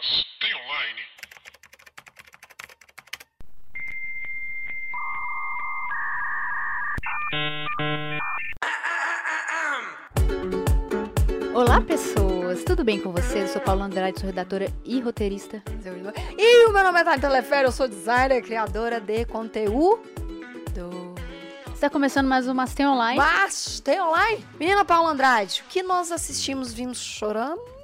Mas tem online? Olá, pessoas! Tudo bem com vocês? Eu sou Paula Andrade, sou redatora e roteirista. E o meu nome é Thalita Telefero, eu sou designer, criadora de conteúdo. Está começando mais um Mas Tem Online. Mas tem online? Menina Paula Andrade, o que nós assistimos, vimos chorando?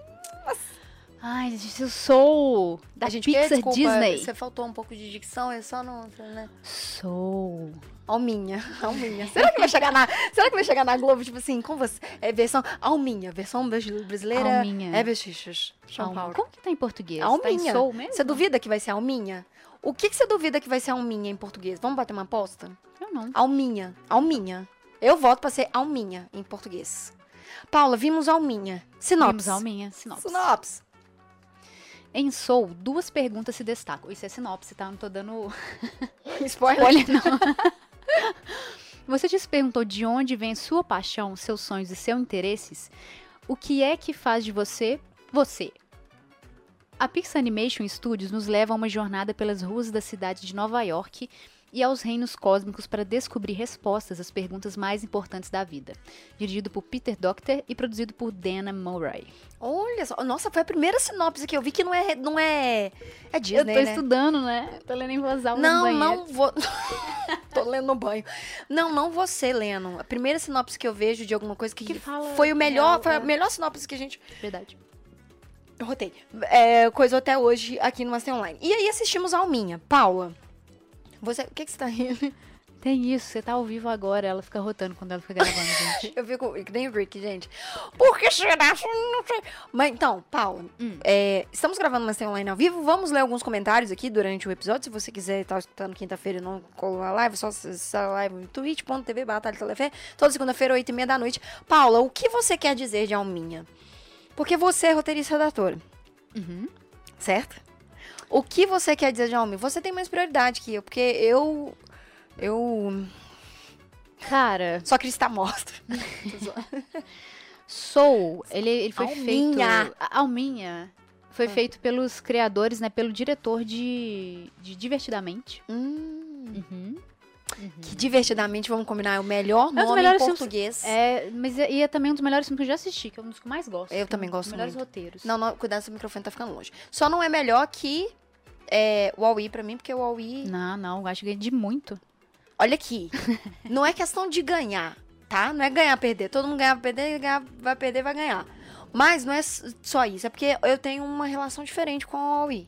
Ai, gente, eu sou da gente Pixar desculpa, Disney. Você faltou um pouco de dicção, é só não, né? Sou. Alminha, alminha. Será que vai chegar na, será que vai chegar na Globo tipo assim, com você? É versão alminha, versão brasileira. Alminha. É. Paulo. Como que tá em português? Alminha. Tá em? Você duvida que vai ser alminha? O que, que você duvida que vai ser alminha em português? Vamos bater uma aposta? Eu não. Alminha. Alminha. Eu voto pra ser alminha em português. Paula, vimos alminha. Sinopse. Vimos Alminha, sinopse. Sinopse. Em Soul, duas perguntas se destacam. Isso é sinopse, tá? Não tô dando Spoiler. Olha, não. Você já se perguntou de onde vem sua paixão, seus sonhos e seus interesses? O que é que faz de você você? A Pixar Animation Studios nos leva a uma jornada pelas ruas da cidade de Nova York e aos reinos cósmicos para descobrir respostas às perguntas mais importantes da vida. Dirigido por Peter Docter e produzido por Dana Murray. Olha só. Nossa, foi a primeira sinopse que eu vi que não é. Não é. É Eu Disney, tô né? estudando, né? Tô lendo em voz alta Não, não vou. Tô lendo no banho. Não, não você, lendo. A primeira sinopse que eu vejo de alguma coisa que, Que fala foi o melhor, real, foi a é. melhor sinopse que a gente Verdade. Eu rotei. É, coisa até hoje aqui no Master Online. E aí assistimos a Alminha. Paula, você, o que, que você tá rindo? Tem isso, você tá ao vivo agora, ela fica rotando quando ela fica gravando, gente. Eu fico que nem o Rick, gente. Por que será? Não sei. Mas então, Paula, Hum. é, estamos gravando o Master Online ao vivo. Vamos ler alguns comentários aqui durante o episódio. Se você quiser estar escutando quinta-feira e não colou a live, só acessar a live no twitch.tv batalha telefé. Toda segunda-feira, 8 e meia da noite. Paula, o que você quer dizer de Alminha? Porque você é roteirista e redatora. Uhum. certo? O que você quer dizer de Alminha? Você tem mais prioridade que eu, porque eu. Eu. Cara, Só queria estar morta. Soul, ele, ele foi feito. Alminha. a- Alminha. Foi Ah. feito pelos criadores, né? Pelo diretor de, de Divertidamente. hum, Uhum. Que divertidamente, vamos combinar, é o melhor dos nome em filmes- português. É, mas é, e é também um dos melhores filmes que eu já assisti, que é um dos que eu mais gosto. Eu também Um dos gosto melhores muito. roteiros. Não, não, cuidado, seu microfone tá ficando longe. Só não é melhor que é, o Aui pra mim, porque o Aui. Não, não, eu acho que é de muito. Olha aqui. não é questão de ganhar, tá? Não é ganhar, perder. Todo mundo ganha, vai perder, ganhar, vai perder, vai ganhar. Mas não é só isso, é porque eu tenho uma relação diferente com o Aui.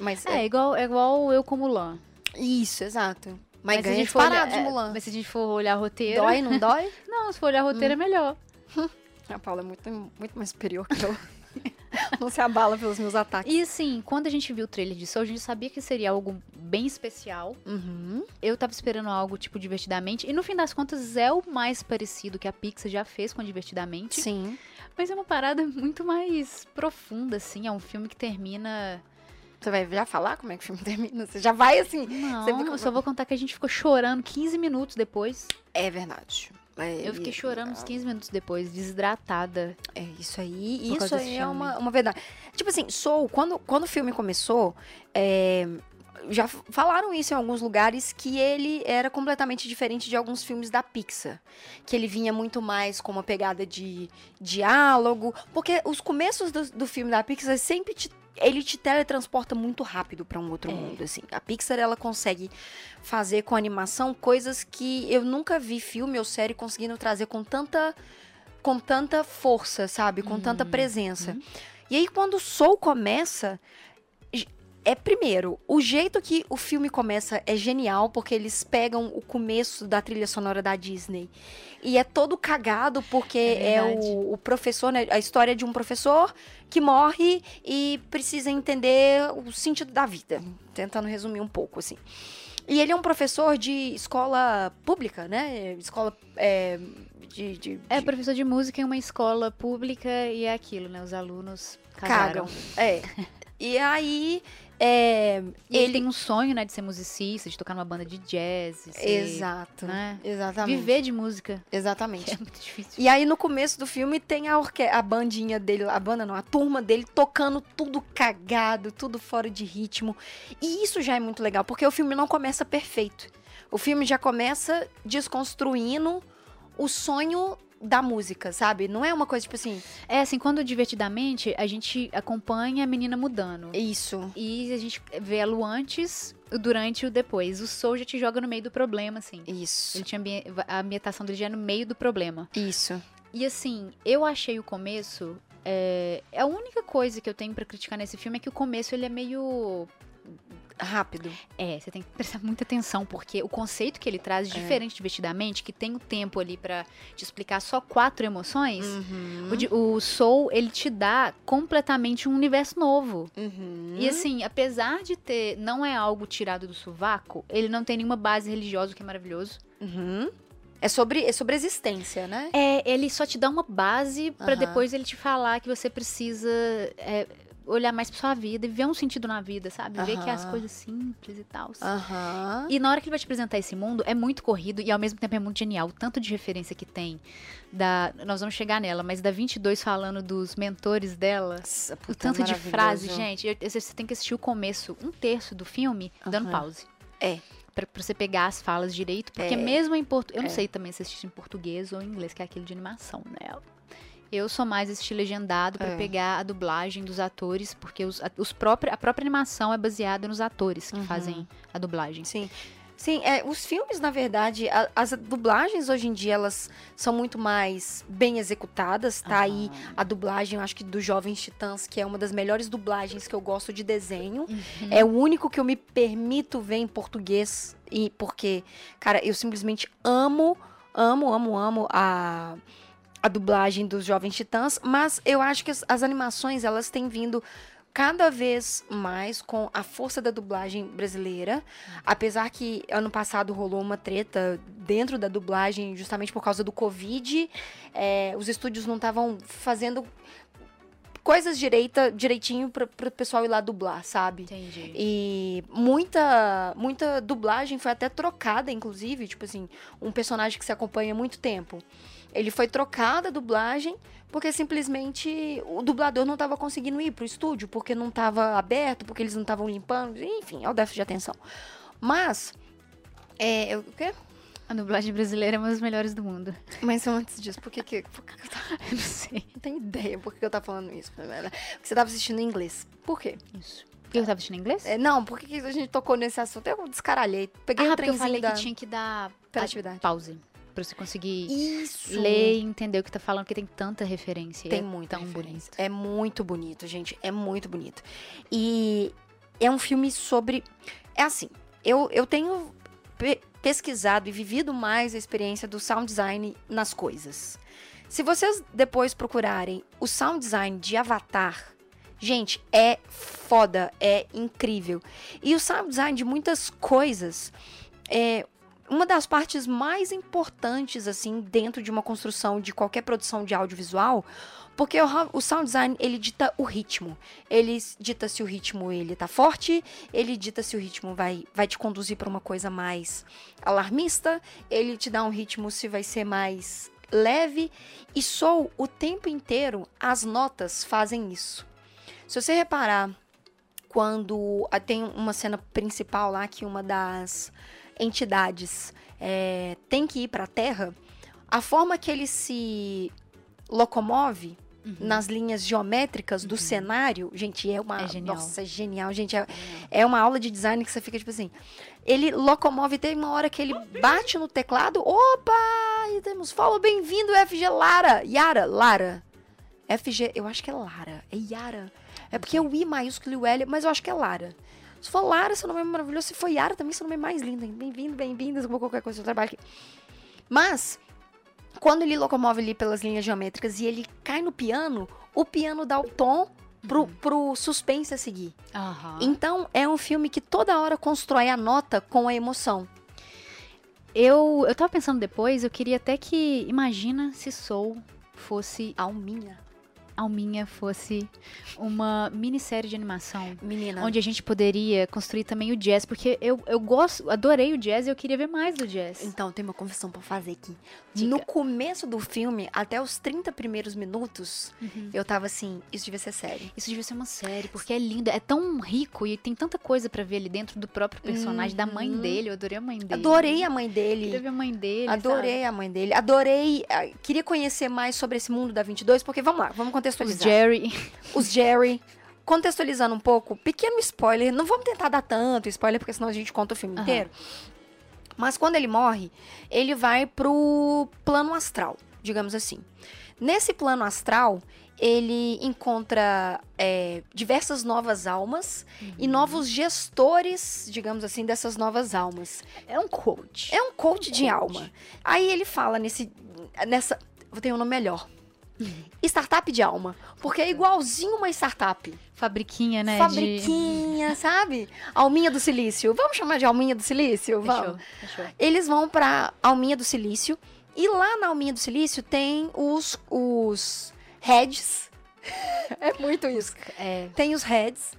Mas É, igual, é igual eu com Mulan. Isso, exato. Mas, se a ganha gente for olhar- de é, Mulan. Mas se a gente for olhar roteiro. Dói, não dói? Não, se for olhar roteiro é melhor. A Paula é muito, muito mais superior que eu. não se abala pelos meus ataques. E assim, quando a gente viu o trailer de Soul, a gente sabia que seria algo bem especial. Uhum. Eu tava esperando algo, tipo, divertidamente. E no fim das contas, é o mais parecido que a Pixar já fez com Divertidamente. Sim. Mas é uma parada muito mais profunda, assim. É um filme que termina. Você vai já falar como é que o filme termina? Você já vai assim. Não, Você fica- eu só vou contar que a gente ficou chorando 15 minutos depois. É verdade. É, Eu fiquei e- chorando uns 15 minutos depois, desidratada. É isso aí. Isso aí é uma, uma verdade. Tipo assim, Soul, quando, quando o filme começou, é, já falaram isso em alguns lugares, que ele era completamente diferente de alguns filmes da Pixar. Que ele vinha muito mais com uma pegada de diálogo. Porque os começos do, do filme da Pixar sempre te, ele te teletransporta muito rápido pra um outro É. mundo, assim. A Pixar, ela consegue fazer com animação coisas que eu nunca vi filme ou série conseguindo trazer com tanta com tanta força, sabe? Com tanta Uhum, presença. E aí quando o Soul começa, é primeiro, o jeito que o filme começa é genial, porque eles pegam o começo da trilha sonora da Disney. E é todo cagado, porque É é, o, o professor, né? A história de um professor que morre e precisa entender o sentido da vida. Tentando resumir um pouco, assim. E ele é um professor de escola pública, né? Escola é, de, de- É, de- professor de música em uma escola pública e é aquilo, né? Os alunos cagaram. cagam. É. E aí. É, E ele tem um sonho, né, de ser musicista, de tocar numa banda de jazz. ser, Exato. Né? Exatamente. Viver de música. Exatamente. É muito difícil. E aí, no começo do filme, tem a, orque a bandinha dele, a banda não, a turma dele tocando tudo cagado, tudo fora de ritmo. E isso já é muito legal, porque o filme não começa perfeito. O filme já começa desconstruindo o sonho da música, sabe? Não é uma coisa tipo assim, É assim, quando divertidamente, a gente acompanha a menina mudando. isso. E a gente vê ela o antes, o durante e o depois. O Soul já te joga no meio do problema, assim. Isso. Ele tinha ambi- a ambientação dele já é no meio do problema. Isso. E assim, eu achei o começo. É, a única coisa que eu tenho pra criticar nesse filme é que o começo ele é meio. Rápido. É, você tem que prestar muita atenção, porque o conceito que ele traz, diferente de Vestidamente, que tem o tempo ali pra te explicar só quatro emoções, Uhum. o, o Soul, ele te dá completamente um universo novo. Uhum. E assim, apesar de ter. Não é algo tirado do sovaco, ele não tem nenhuma base religiosa, o que é maravilhoso. Uhum. É sobre, é sobre existência, né? É, ele só te dá uma base pra Aham. depois ele te falar que você precisa é, olhar mais pra sua vida e ver um sentido na vida, sabe? Ver que é as coisas simples e tal. Aham. E na hora que ele vai te apresentar esse mundo, é muito corrido e ao mesmo tempo é muito genial. O tanto de referência que tem da. Nós vamos chegar nela, mas da 22 falando dos mentores dela. Nossa, O tanto de frase, gente. eu- Você tem que assistir o começo, um terço do filme, dando Aham. pause. É. Pra, pra você pegar as falas direito. Porque É. mesmo em português. Eu não É. sei também se assistir em português ou em inglês, que é aquilo de animação, né? Eu sou mais assistir legendado pra É. pegar a dublagem dos atores, porque os, a- os própria, a própria animação é baseada nos atores que Uhum. fazem a dublagem. Sim. Sim, é, os filmes, na verdade, a- as dublagens hoje em dia, elas são muito mais bem executadas. Tá aí Aham. a dublagem, eu acho que do Jovens Titãs, que é uma das melhores dublagens que eu gosto de desenho. Uhum. É o único que eu me permito ver em português. E porque, cara, eu simplesmente amo, amo, amo, amo a, a dublagem dos Jovens Titãs. Mas eu acho que as, as animações, elas têm vindo cada vez mais com a força da dublagem brasileira. Apesar que ano passado rolou uma treta dentro da dublagem, justamente por causa do Covid. É, os estúdios não estavam fazendo coisas direita, direitinho para o pessoal ir lá dublar, sabe? Entendi. E muita, muita dublagem foi até trocada, inclusive, tipo assim, um personagem que se acompanha há muito tempo. Ele foi trocado a dublagem porque simplesmente o dublador não estava conseguindo ir pro estúdio, porque não estava aberto, porque eles não estavam limpando, enfim, é o déficit de atenção. Mas, é, o quê? A dublagem brasileira é uma das melhores do mundo. Mas antes disso, por que que, por que que eu tava, Eu não sei. não tenho ideia por que eu tava falando isso, porque você tava assistindo em inglês. Por quê? Isso. Eu tava assistindo em inglês? É, não, por que a gente tocou nesse assunto? Eu descaralhei. Peguei ah, o porque eu falei da que tinha que dar hiperatividade. a- pause. Pra você conseguir Isso. ler e entender o que tá falando, porque tem tanta referência. Tem é muita tão referência. bonito. É muito bonito, gente. É muito bonito. E é um filme sobre. É assim, eu, eu tenho pe- pesquisado e vivido mais a experiência do sound design nas coisas. Se vocês depois procurarem o sound design de Avatar, gente, é foda, é incrível. E o sound design de muitas coisas é uma das partes mais importantes, assim, dentro de uma construção de qualquer produção de audiovisual, porque o, sound design, ele dita o ritmo. Ele dita se o ritmo ele tá forte, ele dita se o ritmo vai, vai te conduzir para uma coisa mais alarmista, ele te dá um ritmo se vai ser mais leve. E sou o tempo inteiro as notas fazem isso. Se você reparar, quando ah, tem uma cena principal lá que uma das entidades é, tem que ir para a Terra, a forma que ele se locomove nas linhas geométricas do cenário, gente, é uma. É genial. Nossa, é genial, gente. É, é uma aula de design que você fica tipo assim. Ele locomove, tem uma hora que ele bate no teclado. Opa! E temos follow, bem-vindo, FG Lara. Yara, Lara. FG, eu acho que é Lara. É Yara. É porque é o I maiúsculo e o L, mas eu acho que é Lara. Se for Lara, seu nome é maravilhoso. Se for Yara, também seu nome é mais lindo. Bem-vindo, bem-vindas, como qualquer coisa do trabalho aqui. Mas, quando ele locomove ali pelas linhas geométricas e ele cai no piano, o piano dá o tom pro, pro suspense a seguir. Aham. Então, é um filme que toda hora constrói a nota com a emoção. Eu, eu tava pensando depois, eu queria até que. Imagina se Soul fosse Alminha. Alminha fosse uma minissérie de animação. Menina. Onde a gente poderia construir também o jazz, porque eu, eu gosto, adorei o jazz e eu queria ver mais do jazz. Então, tem uma confissão pra fazer aqui. Diga. No começo do filme, até os 30 primeiros minutos, eu tava assim, isso devia ser sério. Isso devia ser uma série, porque é lindo, é tão rico e tem tanta coisa pra ver ali dentro do próprio personagem, da mãe Uhum. dele. Eu adorei a mãe dele. Adorei a mãe Queria dele. ver a mãe dele. Adorei a mãe dele. Adorei. ah, Queria conhecer mais sobre esse mundo da 22, porque vamos lá, vamos sabe? Os contextualizar. Jerry. Os Jerry. Contextualizando um pouco, pequeno spoiler, não vamos tentar dar tanto spoiler, porque senão a gente conta o filme Aham. inteiro. Mas quando ele morre, ele vai pro plano astral, digamos assim. Nesse plano astral, ele encontra é, diversas novas almas e Uhum. novos gestores, digamos assim, dessas novas almas. É um coach. É um coach de coach. alma. Aí ele fala nesse. nessa. Vou ter um nome melhor. Startup de alma. Porque é igualzinho uma startup. Fabriquinha, né? de- Fabriquinha, sabe? Alminha do silício. Vamos chamar de alminha do silício? Vamos. Fechou, fechou. Eles vão pra Alminha do Silício. E lá na Alminha do Silício tem os, os heads. é muito isso. É, Tem os heads.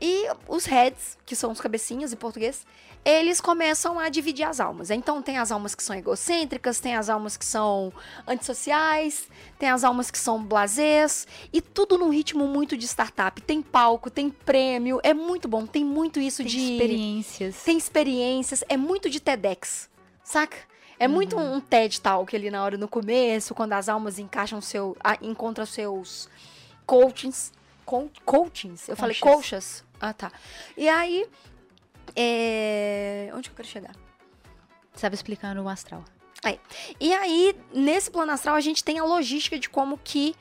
E os heads, que são os cabecinhas em português, eles começam a dividir as almas. Então tem as almas que são egocêntricas, tem as almas que são antissociais, tem as almas que são blasés, e tudo num ritmo muito de startup. Tem palco, tem prêmio, é muito bom, tem muito isso tem de experiências. tem experiências, é muito de TEDx, saca? É muito um TED Talk ali na hora, no começo, quando as almas encaixam seu, ah, encontram seus coachings, co- coachings, eu falei Conchas. coxas, ah tá. E aí, é... onde que eu quero chegar? Estava explicando o astral. E aí, nesse plano astral, a gente tem a logística de como que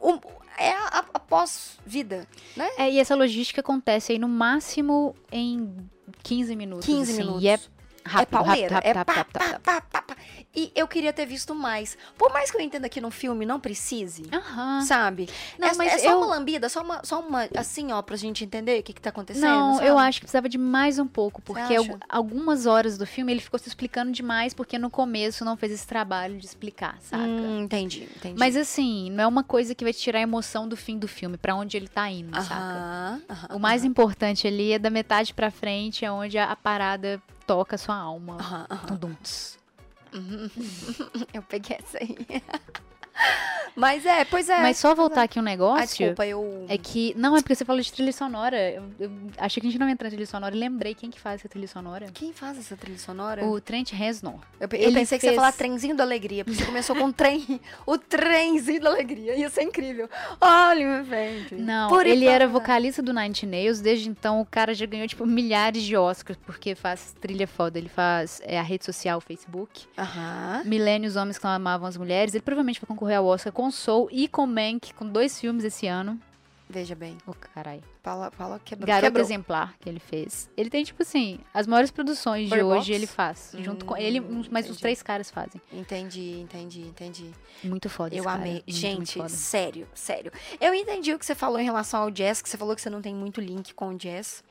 o- é a, a- a pós-vida, né? É, e essa logística acontece aí no máximo em 15 minutos. 15 assim, minutos. E é rápido, é pauleira, rápido, é rápido, pá, rápido, pá, rápido, pá, pá, pá. E eu queria ter visto mais. Por mais que eu entenda que no filme não precise, Aham. sabe? Não, é, mas é só eu- uma lambida, só uma, só uma, assim, ó, pra gente entender o que que tá acontecendo, Não, sabe? eu acho que precisava de mais um pouco, porque algumas horas do filme ele ficou se explicando demais, porque no começo não fez esse trabalho de explicar, saca? Hum, entendi, entendi. Mas assim, não é uma coisa que vai te tirar a emoção do fim do filme, pra onde ele tá indo, saca? Aham, aham, O mais importante ali é da metade pra frente, é onde a, a parada toca a sua alma. Uhum. eu peguei essa aí. Mas é, pois é. Mas só voltar aqui um Ah, negócio. desculpa, eu... É que. Não, é porque você falou de trilha sonora. Eu, eu achei que a gente não ia entrar em trilha sonora e lembrei quem que faz essa trilha sonora. Quem faz essa trilha sonora? O Trent Reznor. Eu, eu pensei que você ia fez- falar trenzinho da alegria, porque você começou com trem, o trenzinho da alegria, ia ser incrível. Olha, meu velho. Não, Por ele era né? vocalista do Nine Nails. Desde então, o cara já ganhou, tipo, milhares de Oscars, porque faz trilha foda. Ele faz é, a rede social, o Facebook. Aham. Milênios Homens que não amavam as mulheres. Ele provavelmente vai concorrer ao Oscar com Soul e com Mank, com dois filmes esse ano. Veja bem, Ô, caralho. fala, fala quebrou. Garoto quebrou. Exemplar que ele fez. Ele tem, tipo assim, as maiores produções de Box? hoje ele faz. Junto com Hum, ele, uns- mas os entendi. três caras fazem. Entendi, entendi, entendi. Muito foda Eu amei. muito, muito Gente, foda. sério, sério. Eu entendi o que você falou em relação ao jazz, que você falou que você não tem muito link com o jazz.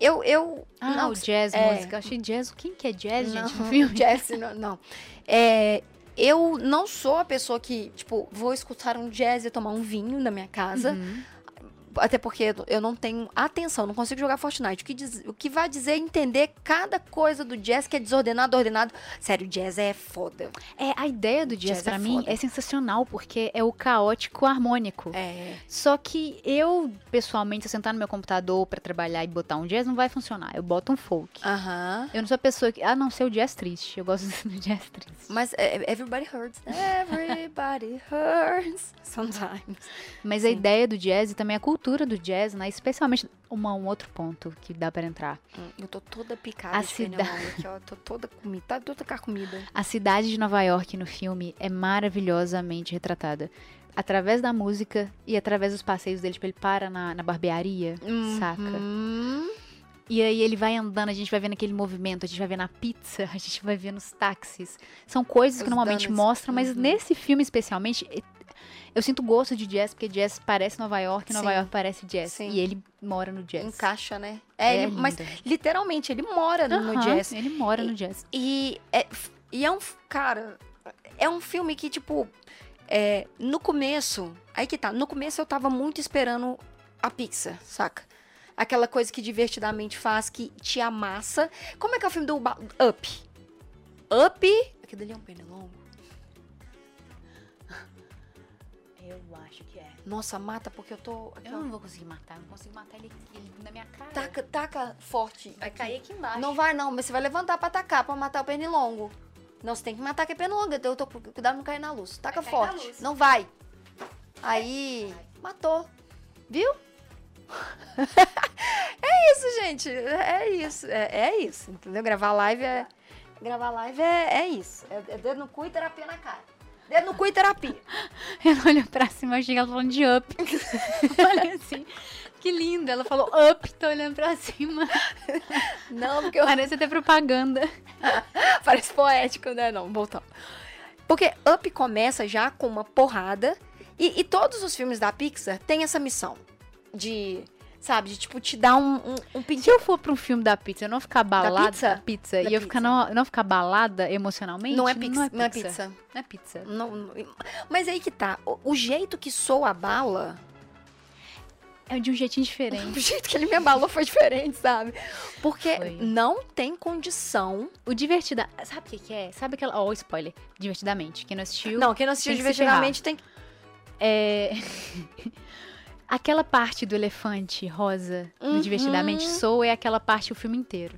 Eu, eu... Ah, não, o jazz, é. música. Eu achei jazz. Quem que é jazz, gente, Não, filme? Jazz, não. não. É, eu não sou a pessoa que, tipo, vou escutar um jazz e tomar um vinho na minha casa. Uhum. Até porque eu não tenho atenção, não consigo jogar Fortnite. O que, diz- o que vai dizer é entender cada coisa do jazz que é desordenado, ordenado. Sério, jazz é foda. É, a ideia do jazz, Jazz é pra mim, foda. é sensacional, porque é o caótico harmônico. É. Só que eu, pessoalmente, se eu sentar no meu computador pra trabalhar e botar um jazz, não vai funcionar. Eu boto um folk. Aham. Eu não sou a pessoa que. Ah, não, ser o jazz triste. Eu gosto do jazz triste. Mas é, everybody hurts. Everybody hurts. Sometimes. Mas a Sim. ideia do jazz e também a cultura do jazz, né? Especialmente uma, um outro ponto que dá pra entrar. Hum, Eu tô toda picada A de cida- ó. Tô toda comida. Tá toda com a comida. A cidade de Nova York no filme é maravilhosamente retratada. Através da música e através dos passeios dele, tipo, ele para na, na barbearia, saca? Hum. E aí ele vai andando, a gente vai vendo aquele movimento, a gente vai vendo a pizza, a gente vai vendo os táxis. São coisas que Os normalmente donuts. mostram, mas Uhum. nesse filme especialmente, eu sinto gosto de jazz, porque jazz parece Nova York, Nova Sim. York parece jazz. Sim. E ele mora no jazz. Encaixa, né? É, ele- mas literalmente, ele mora no Aham, jazz. Ele mora no jazz. E é, e é um. Cara, é um filme que, tipo. É, no começo, aí que tá, no começo eu tava muito esperando a pizza, saca? Aquela coisa que divertidamente faz, que te amassa. Como é que é o filme do Up? Up? Aquele ali é um pernilongo. Nossa, mata porque eu tô. aqui, Eu não vou conseguir matar, eu não consigo matar ele, ele na minha cara. Taca, taca forte. Vai aqui. cair aqui embaixo. Não vai não, mas você vai levantar pra atacar, pra matar o pernilongo. Não, você tem que matar que é pernilongo. Eu tô cuidado não cair na luz. Taca Vai forte. luz. Não vai. Aí, matou. Viu? é isso, gente. É isso. É, é isso. Entendeu? Gravar live é. Gravar live é, é isso. É, é dedo no cu e terapia na cara. Dedo no cu e terapia. Ela olhou pra cima, achei que ela falando de up. Olha assim, que linda. Ela falou up, tô olhando pra cima. Não, porque eu Parece até propaganda. Parece poético, né? Não, voltando. Porque Up começa já com uma porrada. E, e todos os filmes da Pixar têm essa missão. De, sabe, de tipo, te dar um, um, um Se pintinho. eu for pra um filme da pizza, eu não ficar balada pizza? da pizza, Da e eu ficar pizza. não, não ficar balada emocionalmente, Não é, pizza, não é pizza. Não é pizza. Não- não- Mas aí que tá. O, o jeito que soa a bala, É de um jeitinho o diferente. jeito que ele me abalou foi diferente, sabe? Porque Foi. não tem condição. O divertida... Sabe o que que é? Sabe aquela... Ó, spoiler. Divertidamente. Quem não assistiu... Não, quem não assistiu tem se divertidamente tem que. É... aquela parte do elefante rosa do Uhum. Divertidamente Sou é aquela parte o filme inteiro.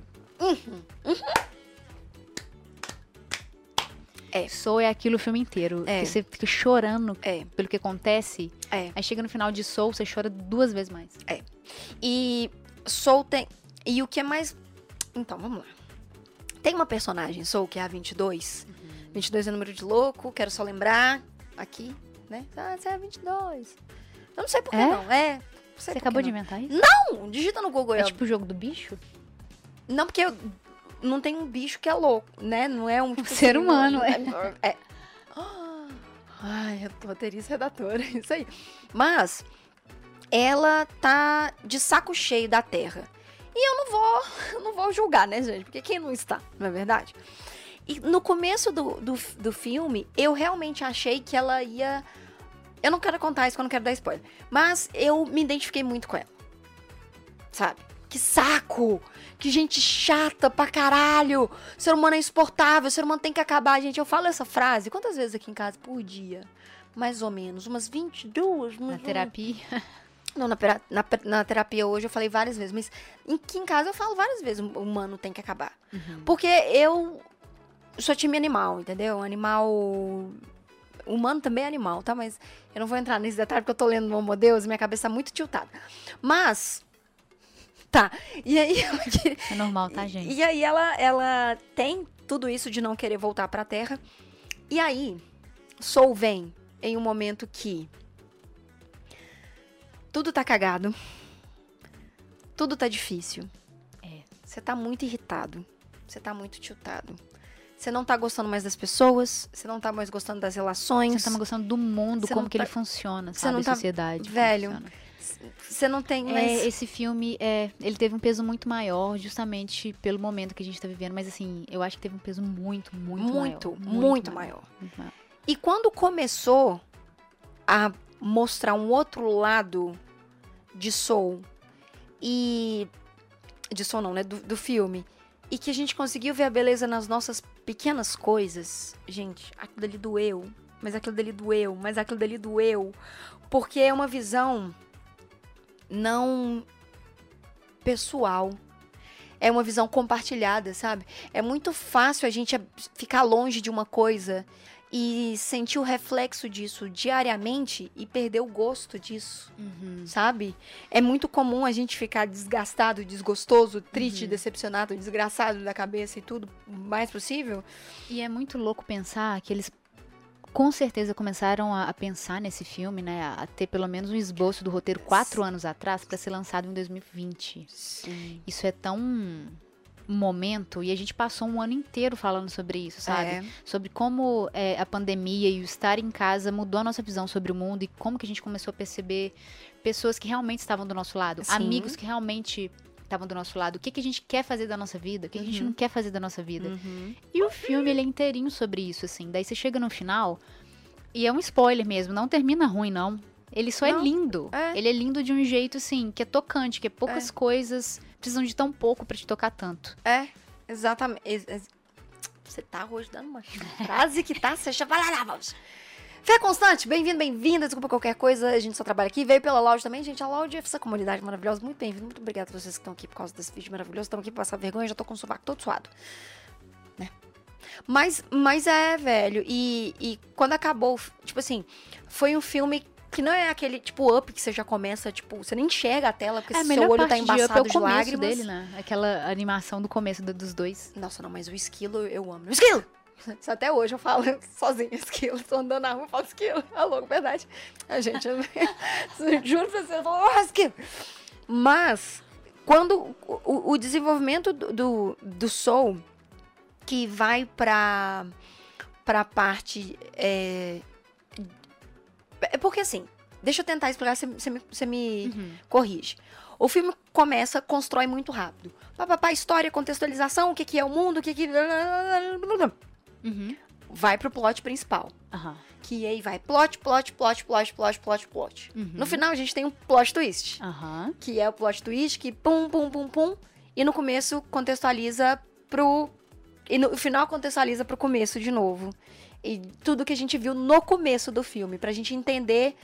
É. Soul é aquilo o filme inteiro. É. Que você fica chorando É, pelo que acontece. é. Aí chega no final de Soul, você chora duas vezes mais. E Soul tem. E o que é mais. Então, vamos lá. Tem uma personagem, Soul, que é a 22. 22 é número de louco, quero só lembrar. Aqui, né? Ah, você é a 22. Eu não sei por que É? não. É. não Você acabou de não. inventar isso? Não, digita no Google. É tipo o jogo do bicho? Não, porque eu- não tem um bicho que é louco, né? Não é um tipo ser assim, humano, não- é. é. Ai, eu tô roteirista redatora, isso aí. Mas ela tá de saco cheio da Terra. E eu não vou, eu não vou julgar, né, gente? Porque quem não está, não é verdade? E no começo do, do, do filme, eu realmente achei que ela ia. Eu não quero contar isso, eu não quero dar spoiler. Mas eu me identifiquei muito com ela. Sabe? Que saco! Que gente chata pra caralho! O ser humano é insuportável, o ser humano tem que acabar, gente. Eu falo essa frase quantas vezes aqui em casa por dia? Mais ou menos, umas 22. Na terapia. Não, na, na, na terapia hoje eu falei várias vezes, mas aqui em casa eu falo várias vezes: o humano tem que acabar. Uhum. Porque eu sou time animal, entendeu? Animal. Humano também é animal, tá? Mas eu não vou entrar nesse detalhe porque eu tô lendo no Homo Deus e minha cabeça tá muito tiltada. Mas. Tá. E aí. É normal, tá, gente? E aí ela, ela tem tudo isso de não querer voltar pra Terra. E aí, Soul vem em um momento que tudo tá cagado. Tudo tá difícil. É. Você tá muito irritado. Você tá muito tiltado. Você não tá gostando mais das pessoas, você não tá mais gostando das relações. Você tá gostando do mundo, como não que tá- ele funciona, você sabe? não a tá- sociedade. como velho, funciona. Você não tem É, mais. esse filme, é, ele teve um peso muito maior, justamente pelo momento que a gente tá vivendo. Mas assim, eu acho que teve um peso muito, muito, muito, maior. muito, maior. muito maior. E quando começou a mostrar um outro lado de Soul e de Soul não, né, do, do filme, e que a gente conseguiu ver a beleza nas nossas pequenas coisas, gente, aquilo dali doeu, mas aquilo dali doeu, mas aquilo dali doeu, porque é uma visão não pessoal. É uma visão compartilhada, sabe? É muito fácil a gente ficar longe de uma coisa e sentir o reflexo disso diariamente e perder o gosto disso, Uhum. sabe? É muito comum a gente ficar desgastado, desgostoso, triste, Uhum. decepcionado, desgraçado da cabeça e tudo o mais possível. E é muito louco pensar que eles com certeza começaram a, a pensar nesse filme, né? A, ter pelo menos um esboço do roteiro quatro anos atrás para ser lançado em 2020. Sim. Isso é tão momento e a gente passou um ano inteiro falando sobre isso, sabe? É. Sobre como é, a pandemia e o estar em casa mudou a nossa visão sobre o mundo e como que a gente começou a perceber pessoas que realmente estavam do nosso lado, Sim. amigos que realmente estavam do nosso lado, o que, que a gente quer fazer da nossa vida, o que, que a gente Uhum. não quer fazer da nossa vida. Uhum. E o filme, ele é inteirinho sobre isso, assim. Daí você chega no final E é um spoiler mesmo, não termina ruim, não. Ele só é Não, lindo. é. Ele é lindo de um jeito, assim, que é tocante, que é poucas coisas precisam de tão pouco pra te tocar tanto. É, exatamente. ex- ex- Você tá hoje dando uma frase que tá, você vai lá, vamos. Fé Constante, bem-vindo, bem-vinda. Desculpa qualquer coisa, a gente só trabalha aqui. Veio pela Loud também, gente. A é essa comunidade maravilhosa. Muito bem-vindo, muito obrigada a vocês que estão aqui por causa desse vídeo maravilhoso. Estamos aqui pra passar vergonha, já tô com o sovaco todo suado. Né? Mas, mas é, velho. E, e quando acabou, tipo assim, foi um filme que não é aquele tipo up que você já começa, tipo, você nem enxerga a tela porque É, seu olho tá de Up é embaçado o de começo lágrimas. dele, né? Aquela animação do começo do- dos dois. Nossa, não, mas o esquilo eu amo. Esquilo! Isso até hoje eu falo sozinha, esquilo. Tô andando na rua e falo esquilo. É louco, verdade. A gente, eu, juro pra você, eu falo, oh, esquilo. Mas, quando o, o- o desenvolvimento do, do, do Soul, que vai pra, pra parte. É, é porque assim, deixa eu tentar explicar, você, você me, você me Uhum. corrige. O filme começa, constrói muito rápido. Papapá, história, contextualização, o que, que é o mundo, o que, que. Uhum. Vai pro plot principal. Aham. Que aí vai plot, plot, plot, plot, plot, plot, plot. Uhum. No final a gente tem um plot twist. Que é o plot twist que pum, pum, pum, pum. E no começo contextualiza pro. E no final contextualiza pro começo de novo. E tudo que a gente viu no começo do filme. Pra gente entender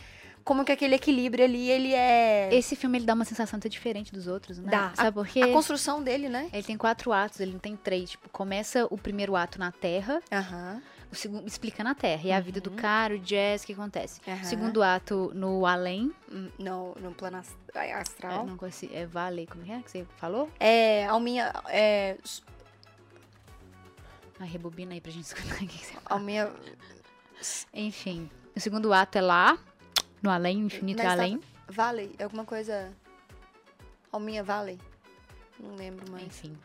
como que aquele equilíbrio ali, ele é. Esse filme ele dá uma sensação até diferente dos outros, né? Dá. Sabe por quê? A construção dele, né? Ele tem quatro atos, ele não tem três. Tipo, começa o primeiro ato na Terra, Aham. o segundo explica na Terra. E a vida do cara, o jazz, o que acontece. Uhum. Segundo ato no além. Hum, No, no plano ast- É, astral. não consigo, é vale, como é que você falou? É, Alminha. É, A rebobina aí pra gente escutar o que você fala. Alminha. Enfim, o segundo ato é lá, no além, infinito e além. Valley, é alguma coisa. Alminha Valley. Não lembro mais. Enfim.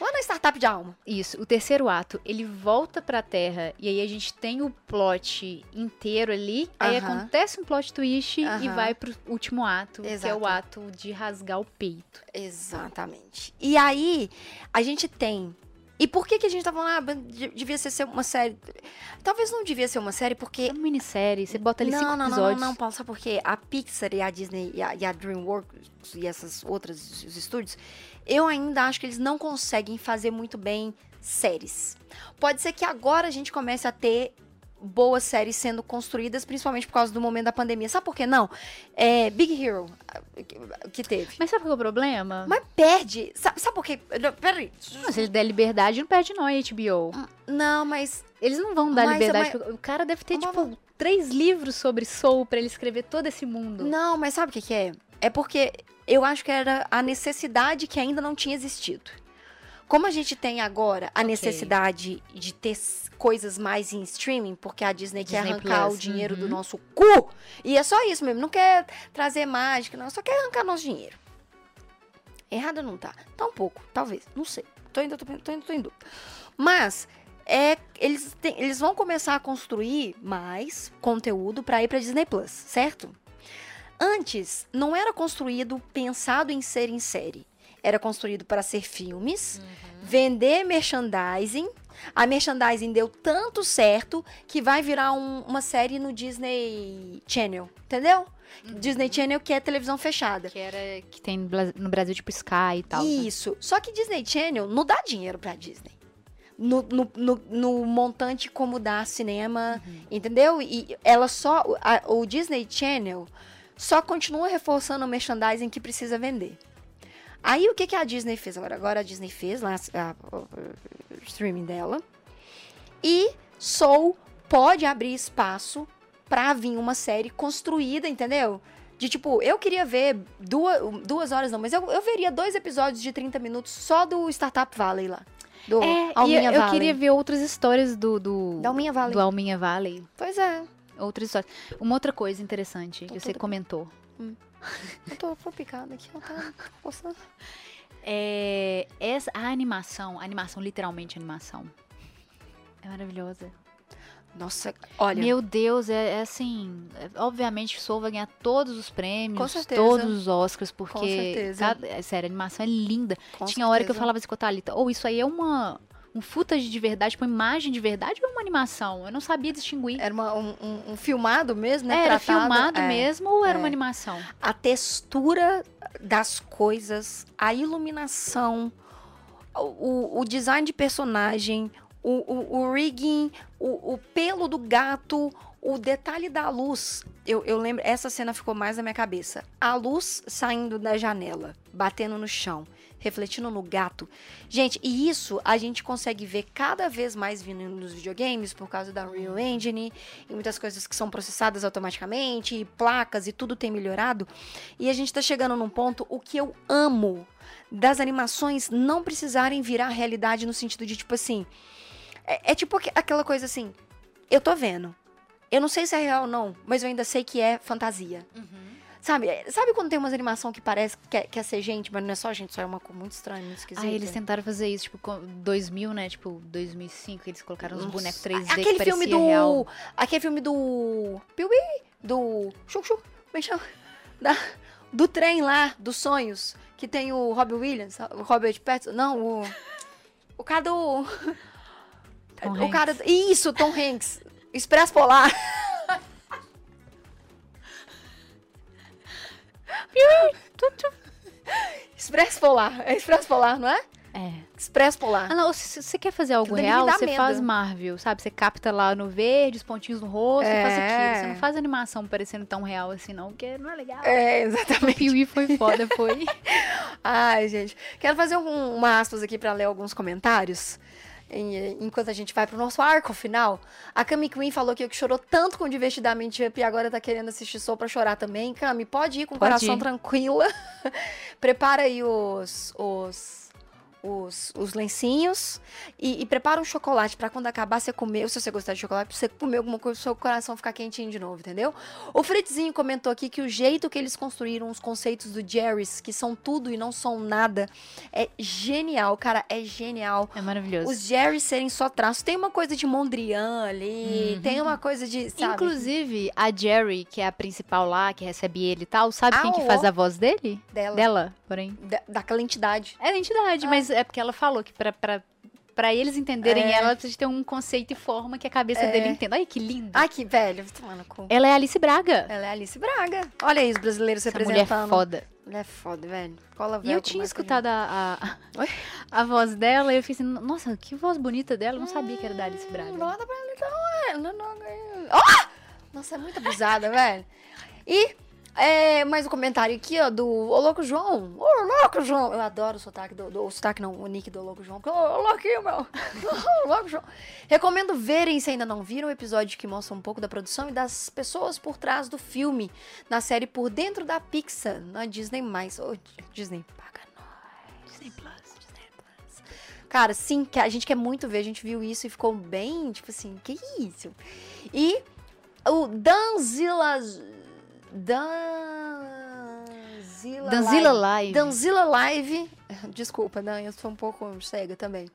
Lá na startup de alma. Isso, o terceiro ato, ele volta pra Terra e aí a gente tem o plot inteiro ali, aí Aham. acontece um plot twist e Aham. vai pro último ato, que é Exato. o ato de rasgar o peito. Exatamente. E aí, a gente tem. E por que, que a gente tá falando, ah, de- devia ser uma série? Talvez não devia ser uma série, porque É uma minissérie, você bota ali não, cinco não, não, não, episódios. não, Paulo, sabe por quê? A Pixar e a Disney e a, e a DreamWorks e essas outras os estúdios, eu ainda acho que eles não conseguem fazer muito bem séries. Pode ser que agora a gente comece a ter boas séries sendo construídas, principalmente por causa do momento da pandemia. Sabe por que não? É, Big Hero, que- teve. Mas sabe qual é o problema? Mas perde. Sabe, sabe por quê? Não, Peraí. Não, se ele der liberdade, não perde não, a HBO. Não, mas Eles não vão dar Mas- liberdade. mas- O cara deve ter, Mas- tipo, três livros sobre Soul pra ele escrever todo esse mundo. Não, mas sabe o que, que é? É porque eu acho que era a necessidade que ainda não tinha existido. Como a gente tem agora a Ok. necessidade de ter coisas mais em streaming, porque a Disney, quer Disney arrancar Plus, o dinheiro do uhum. nosso cu, e é só isso mesmo, não quer trazer mágica, não, só quer arrancar nosso dinheiro. Errado não tá. Tá um pouco, talvez, não sei. Tô ainda, tô, tô, ainda tô em dúvida. Mas é, eles, têm- eles vão começar a construir mais conteúdo pra ir pra Disney Plus, certo? Antes, não era construído pensado em ser em série. Era construído para ser filmes, vender merchandising. A merchandising deu tanto certo que vai virar um- uma série no Disney Channel, entendeu? Disney Channel que é televisão fechada. Que era que tem no Brasil, tipo Sky e tal. né? Isso. Só que Disney Channel não dá dinheiro pra Disney. No, no, no, no montante como dá cinema, entendeu? E ela só. a- o Disney Channel só continua reforçando o merchandising que precisa vender. Aí o que, que a Disney fez agora? Agora a Disney fez lá o streaming dela. E Soul pode abrir espaço pra vir uma série construída, entendeu? De tipo, eu queria ver duas, duas horas, não, mas eu, eu veria dois episódios de 30 minutos só do Startup Valley lá. Do É, Alminha eu Valley. queria ver outras histórias do, do, Da Alminha Valley. do Alminha Valley. Pois é. Outras histórias. Uma outra coisa interessante Tô que você toda- comentou. Eu tô, picada aqui, eu tá coçando. É, essa, a animação, a animação, literalmente animação, é maravilhosa. Nossa, olha. Meu Deus, é, é assim. é- obviamente, Soul vai ganhar todos os prêmios, Com certeza. todos os Oscars, porque. Com certeza. cada- é sério, a animação é linda. com Tinha hora que eu certeza. falava assim com a Thalita, ou isso aí é uma, um footage de verdade, uma imagem de verdade ou uma animação? Eu não sabia distinguir. Era uma- um, um- um filmado mesmo, né? Era tratado. filmado É. mesmo ou era é. uma animação? A textura das coisas, a iluminação, o, o design de personagem, o, o, o rigging, o, o pelo do gato, o detalhe da luz. Eu, eu lembro, essa cena ficou mais na minha cabeça. A luz saindo da janela, batendo no chão, refletindo no gato. Gente, e isso a gente consegue ver cada vez mais vindo nos videogames por causa da Unreal Engine e muitas coisas que são processadas automaticamente, e placas e tudo tem melhorado. E a gente tá chegando num ponto o que eu amo das animações não precisarem virar realidade no sentido de tipo assim, é, é tipo aqu- aquela coisa assim, eu tô vendo. Eu não sei se é real ou não, mas eu ainda sei que é fantasia. Sabe? É- Sabe quando tem umas animação que parece que quer, quer ser gente, mas não é só gente, só é uma coisa muito estranha, muito esquisita. Ah, eles tentaram fazer isso, tipo, com 2000, né? Tipo, 2005, eles colocaram os Nossa. bonecos 3D que Aquele parecia filme do. real. Aquele filme do. Piuí? Do. Chuc, chuc, é que chama? Da- do trem lá, dos sonhos. Que tem o Robbie Williams, o Robert Pattinson. Não, o. O cara do. Tom o cara. Isso, Tom Hanks. Expresso Polar. Expresso Polar. É Expresso Polar, não é? É. Expresso Polar. Ah, não, se você quer fazer algo real, você medo. faz Marvel, sabe? Você capta lá no verde, os pontinhos no rosto, e faz É. aquilo. Você não faz animação parecendo tão real assim, não, porque não é legal. É, O exatamente. Piuí foi foda, foi. Ai, gente. Quero fazer um, uma aspas aqui pra ler alguns comentários. Em- enquanto a gente vai pro nosso arco final. A Cami Queen falou que chorou tanto com Divertidamente Up e agora tá querendo assistir Soul pra chorar também. Cami, pode ir com o Pode coração ir. tranquila. Prepara aí os. os os, os lencinhos e, e prepara um chocolate pra quando acabar você comer, se você gostar de chocolate, pra você comer alguma coisa, pro seu coração ficar quentinho de novo, entendeu? O Fritzinho comentou aqui que o jeito que eles construíram os conceitos do Jerry's, que são tudo e não são nada, é genial, cara, é genial. É maravilhoso. Os Jerry's serem só traços. Tem uma coisa de Mondrian ali, Uhum. tem uma coisa de, sabe? Inclusive, a Jerry, que é a principal lá, que recebe ele e tal, sabe quem que Ah, faz a voz dele? dela, Dela, porém. da, daquela entidade. É identidade, Ah. mas é porque ela falou que pra, pra, pra eles entenderem É. ela, precisa ter um conceito e forma que a cabeça É. dele entenda. Ai, que lindo. Ai, que velho, tomando cu. Ela é Alice Braga. Ela é Alice Braga. Olha aí os brasileiros Essa mulher é representando. foda. Mulher é foda, velho. Cola E eu tinha escutado a, a, a voz dela e eu fiquei assim, nossa, que voz bonita dela. Eu não sabia que era da Alice Braga. Pra ela então. Não, não, não. Ó! Nossa, é muito abusada, velho. E é, mais um comentário aqui, ó, do Ô Louco João. Ô Louco João. Eu adoro o sotaque do, do o sotaque não, o nick do Louco João. porque, Ô Louquinho, meu. Ô Louco João. Recomendo verem, se ainda não viram, o episódio que mostra um pouco da produção e das pessoas por trás do filme, na série Por Dentro da Pixar, na Disney+. Ô, Disney, paga nós. Disney Plus, Disney Plus. Cara, sim, que a gente quer muito ver. A gente viu isso e ficou bem, tipo assim, que isso? E o Danzilla. Danzilla. Live. Live. Danzilla Live. Desculpa, Dan, eu sou um pouco cega também.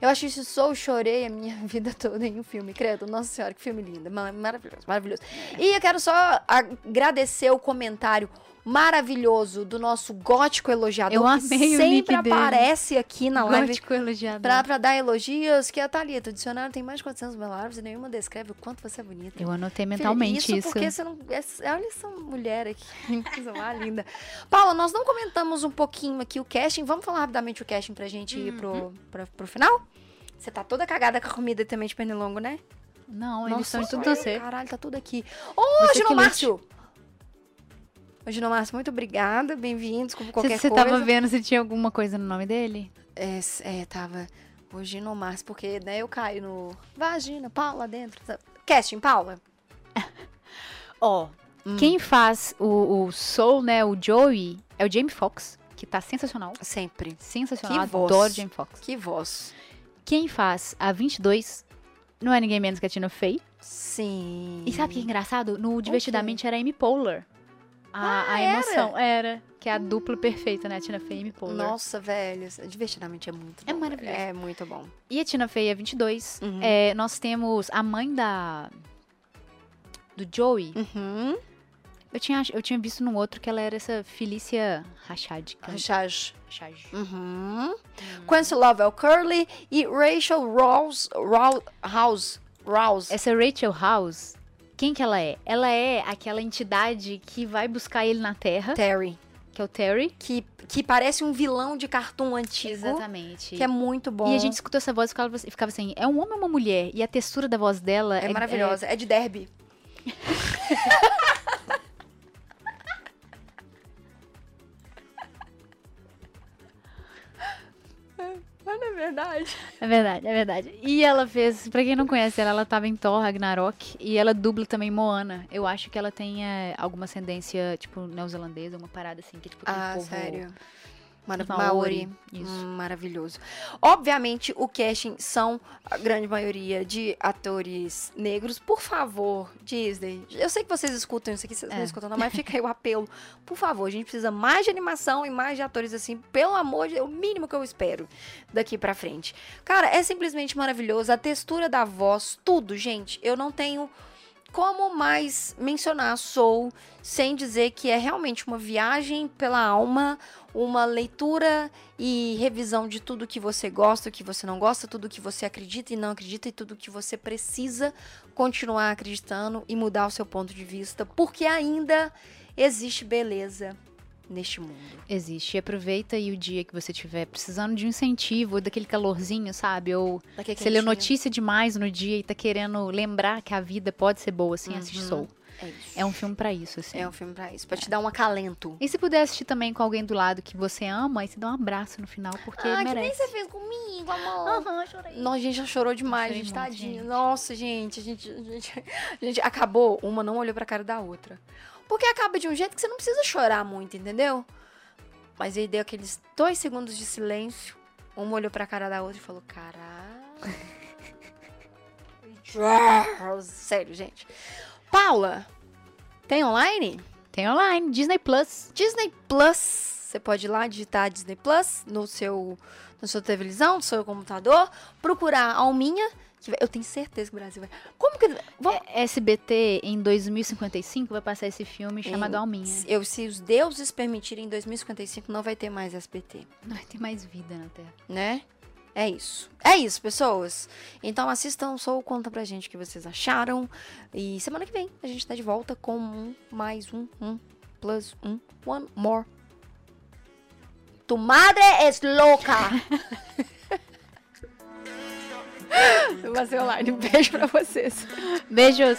Eu assisti Soul, chorei a minha vida toda em um filme, credo. Nossa senhora, que filme lindo. ma- Maravilhoso, maravilhoso. E eu quero só agradecer o comentário maravilhoso do nosso gótico elogiador. Eu que amei o sempre nick dele. aparece aqui na live Gótico elogiado. Pra, pra dar elogios, que a Thalita, o dicionário tem mais de 400 palavras e nenhuma descreve o quanto você é bonita. Eu anotei mentalmente isso. porque você não... é- Olha essa mulher aqui, que mais linda. Paula, nós não comentamos um pouquinho aqui o casting. Vamos falar rapidamente o casting pra gente ir pro, Uhum. pra, pro final? Você tá toda cagada com a comida também de pernilongo, né? Não, eles Nossa, estão em tudo olha, você. Caralho, tá tudo aqui. Ô, Você Gino que Ô, Gino Márcio, muito obrigada. Bem-vindo. Desculpa qualquer Você coisa. tava vendo se tinha alguma coisa no nome dele? É, é, tava o Gino Márcio, porque, né, eu caio no... Vagina, Paula dentro. sabe? Casting, Paula. Ó, Hum. quem faz o, o Soul, né, o Joey, é o Jamie Foxx, que tá sensacional. Sempre. Sensacional, Que voz. adoro Jamie Foxx. Que voz. Quem faz a 22 não é ninguém menos que a Tina Fey. Sim. E sabe o que é engraçado? No Divertidamente era a Amy Poehler. A, Ah, a era? emoção era. Que é a dupla perfeita, né? A Tina Fey e Amy Poehler. Nossa, velho. Divertidamente é muito É bom. maravilhoso. É muito bom. E a Tina Fey é 22. Uhum. É, nós temos a mãe da... Do Joey. Uhum. Eu tinha, eu tinha visto no outro que ela era essa Felicia Rashad. que eu- Rashad. Rashad. Uhum. Quincy Lovell Curley e Rachel Rouse. Rouse. Rouse. Essa Rachel House, quem que ela é? Ela é aquela entidade que vai buscar ele na Terra, Terry. que é o Terry. Que, que parece um vilão de cartoon antigo. Exatamente. Que é muito bom. E a gente escutou essa voz e ficava, ficava assim, é um homem ou uma mulher? E a textura da voz dela É maravilhosa. É de derby. verdade. É verdade, é verdade. E ela fez, pra quem não conhece ela, ela tava em Thor Ragnarok e ela dubla também Moana. Eu acho que ela tem é, alguma ascendência, tipo, neozelandesa, uma parada assim, que tipo, tem Ah, povo... sério. Mara Maori, Maori. isso. Hum, maravilhoso. Obviamente, o casting são a grande maioria de atores negros. Por favor, Disney. Eu sei que vocês escutam isso aqui, vocês não É. escutam, não, mas fica aí o apelo. Por favor, a gente precisa mais de animação e mais de atores assim. Pelo amor de Deus, é o mínimo que eu espero daqui pra frente. Cara, é simplesmente maravilhoso. A textura da voz, tudo, gente. Eu não tenho como mais mencionar Soul sem dizer que é realmente uma viagem pela alma, uma leitura e revisão de tudo que você gosta, o que você não gosta, tudo que você acredita e não acredita e tudo que você precisa continuar acreditando e mudar o seu ponto de vista, porque ainda existe beleza neste mundo. Existe. E aproveita aí o dia que você estiver precisando de um incentivo, ou daquele calorzinho, sabe? Ou Daqui você leu notícia demais no dia e tá querendo lembrar que a vida pode ser boa, assim, assiste Uhum. Soul. É isso. É um filme pra isso, assim. É um filme pra isso, pra te dar um acalento. E se puder assistir também com alguém do lado que você ama, aí você dá um abraço no final, porque Ah, que nem merece. você fez comigo, amor. Aham, chorei. Nossa, a gente já chorou demais, Chorei gente, muito, tadinha. gente. Nossa, gente a, gente, a gente, a gente acabou, uma não olhou pra cara da outra. Porque acaba de um jeito que você não precisa chorar muito, entendeu? Mas aí deu aqueles dois segundos de silêncio, uma olhou pra cara da outra e falou, caralho. Sério, gente. Paula, tem online? Tem online, Disney Plus. Disney Plus. Você pode ir lá digitar Disney Plus no seu, na sua televisão, no seu computador, procurar a Alminha. Eu tenho certeza que o Brasil vai. Como que. Vamos, É, SBT, em 2055, vai passar esse filme chamado Em- Alminha. eu, se os deuses permitirem, em 2055 não vai ter mais SBT, Não vai ter mais vida na Terra. né? É isso. É isso, pessoas. Então assistam Soul, conta pra gente o que vocês acharam. E semana que vem a gente tá de volta com um, mais um, um, plus um, one more. Tu madre es louca! Vai ser online. Um beijo pra vocês. Beijos!